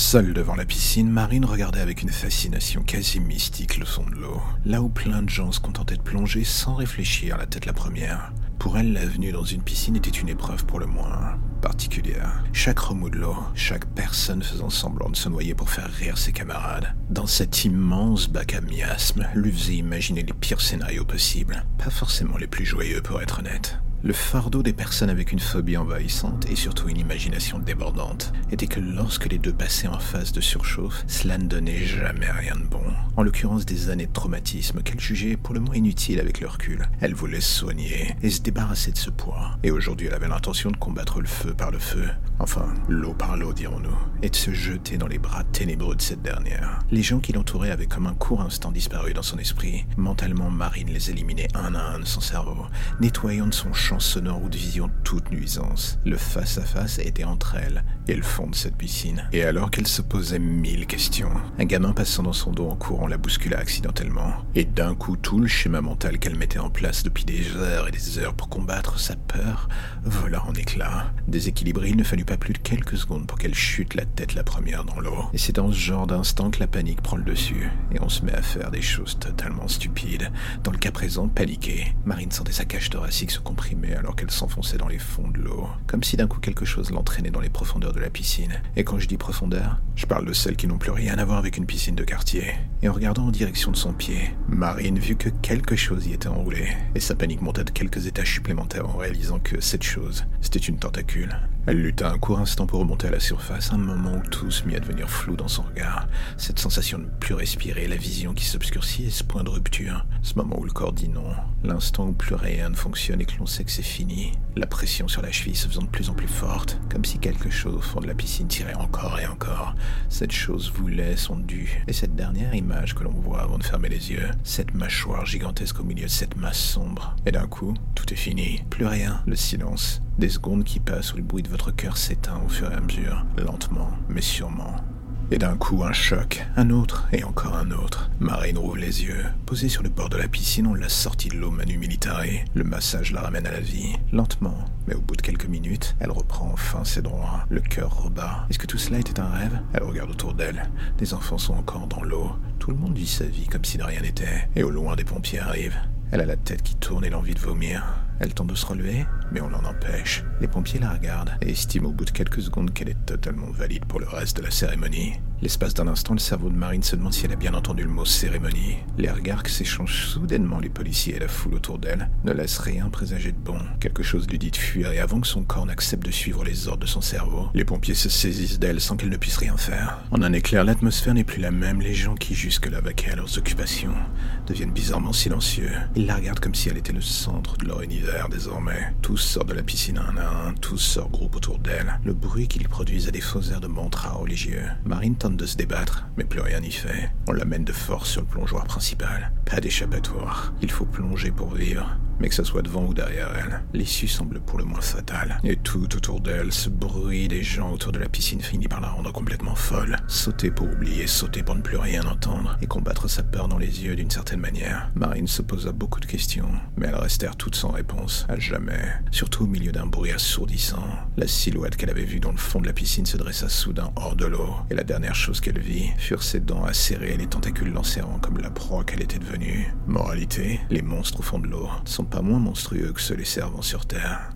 Seule devant la piscine, Marine regardait avec une fascination quasi mystique le fond de l'eau, là où plein de gens se contentaient de plonger sans réfléchir la tête la première. Pour elle, la venue dans une piscine était une épreuve pour le moins particulière. Chaque remous de l'eau, chaque personne faisant semblant de se noyer pour faire rire ses camarades. Dans cet immense bac à miasme, lui faisait imaginer les pires scénarios possibles, pas forcément les plus joyeux pour être honnête. Le fardeau des personnes avec une phobie envahissante et surtout une imagination débordante était que lorsque les deux passaient en phase de surchauffe, cela ne donnait jamais rien de bon. En l'occurrence des années de traumatisme qu'elle jugeait pour le moins inutiles avec le recul. Elle voulait se soigner et se débarrasser de ce poids. Et aujourd'hui elle avait l'intention de combattre le feu par le feu. Enfin, l'eau par l'eau dirons-nous. Et de se jeter dans les bras ténébreux de cette dernière. Les gens qui l'entouraient avaient comme un court instant disparu dans son esprit. Mentalement, Marine les éliminait un à un de son cerveau, nettoyant de son champ sonore ou de vision toute nuisance. Le face-à-face était entre elle et le fond de cette piscine. Et alors qu'elle se posait mille questions, un gamin passant dans son dos en courant la bouscula accidentellement. Et d'un coup, tout le schéma mental qu'elle mettait en place depuis des heures et des heures pour combattre sa peur vola en éclats. Déséquilibré, il ne fallut plus de quelques secondes pour qu'elle chute la tête la première dans l'eau. Et c'est dans ce genre d'instant que la panique prend le dessus, et on se met à faire des choses totalement stupides. Dans le cas présent, paniquée, Marine sentait sa cage thoracique se comprimer alors qu'elle s'enfonçait dans les fonds de l'eau, comme si d'un coup quelque chose l'entraînait dans les profondeurs de la piscine. Et quand je dis profondeur, je parle de celles qui n'ont plus rien à voir avec une piscine de quartier. Et en regardant en direction de son pied, Marine vit que quelque chose y était enroulé, et sa panique monta de quelques étages supplémentaires en réalisant que cette chose, c'était une tentacule. Elle lutta un court instant pour remonter à la surface, un moment où tout se mit à devenir flou dans son regard. Cette sensation de ne plus respirer, la vision qui s'obscurcit et ce point de rupture. Ce moment où le corps dit non, l'instant où plus rien ne fonctionne et que l'on sait que c'est fini. La pression sur la cheville se faisant de plus en plus forte, comme si quelque chose au fond de la piscine tirait encore et encore. Cette chose voulait son dû. Et cette dernière image que l'on voit avant de fermer les yeux, cette mâchoire gigantesque au milieu de cette masse sombre. Et d'un coup, tout est fini. Plus rien. Le silence. Des secondes qui passent où le bruit de votre cœur s'éteint au fur et à mesure, lentement, mais sûrement. Et d'un coup, un choc, un autre et encore un autre. Marine rouvre les yeux. Posée sur le bord de la piscine, on l'a sortie de l'eau manu militare. Le massage la ramène à la vie, lentement. Mais au bout de quelques minutes, elle reprend enfin ses droits. Le cœur rebat. Est-ce que tout cela était un rêve? Elle regarde autour d'elle. Des enfants sont encore dans l'eau. Tout le monde vit sa vie comme si de rien n'était. Et au loin, des pompiers arrivent. Elle a la tête qui tourne et l'envie de vomir. Elle tente de se relever, mais on l'en empêche. Les pompiers la regardent et estiment au bout de quelques secondes qu'elle est totalement valide pour le reste de la cérémonie. L'espace d'un instant, le cerveau de Marine se demande si elle a bien entendu le mot cérémonie. Les regards que s'échangent soudainement les policiers et la foule autour d'elle ne laissent rien présager de bon. Quelque chose lui dit de fuir et avant que son corps n'accepte de suivre les ordres de son cerveau, les pompiers se saisissent d'elle sans qu'elle ne puisse rien faire. En un éclair, l'atmosphère n'est plus la même. Les gens qui jusque-là vaquaient à leurs occupations deviennent bizarrement silencieux. Ils la regardent comme si elle était le centre de leur univers désormais. Tous sortent de la piscine un à un, tous se regroupent autour d'elle. Le bruit qu'ils produisent a des faux airs de mantra religieux. Marine de se débattre, mais plus rien n'y fait. On l'amène de force sur le plongeoir principal. Pas d'échappatoire. Il faut plonger pour vivre mais que ce soit devant ou derrière elle, l'issue semble pour le moins fatale. Et tout autour d'elle, ce bruit des gens autour de la piscine finit par la rendre complètement folle. Sauter pour oublier, sauter pour ne plus rien entendre, et combattre sa peur dans les yeux d'une certaine manière. Marine se posa beaucoup de questions, mais elles restèrent toutes sans réponse, à jamais. Surtout au milieu d'un bruit assourdissant. La silhouette qu'elle avait vue dans le fond de la piscine se dressa soudain hors de l'eau, et la dernière chose qu'elle vit furent ses dents acérées et les tentacules l'enserrant comme la proie qu'elle était devenue. Moralité, les monstres au fond de l'eau sont pas moins monstrueux que ceux les servant sur Terre.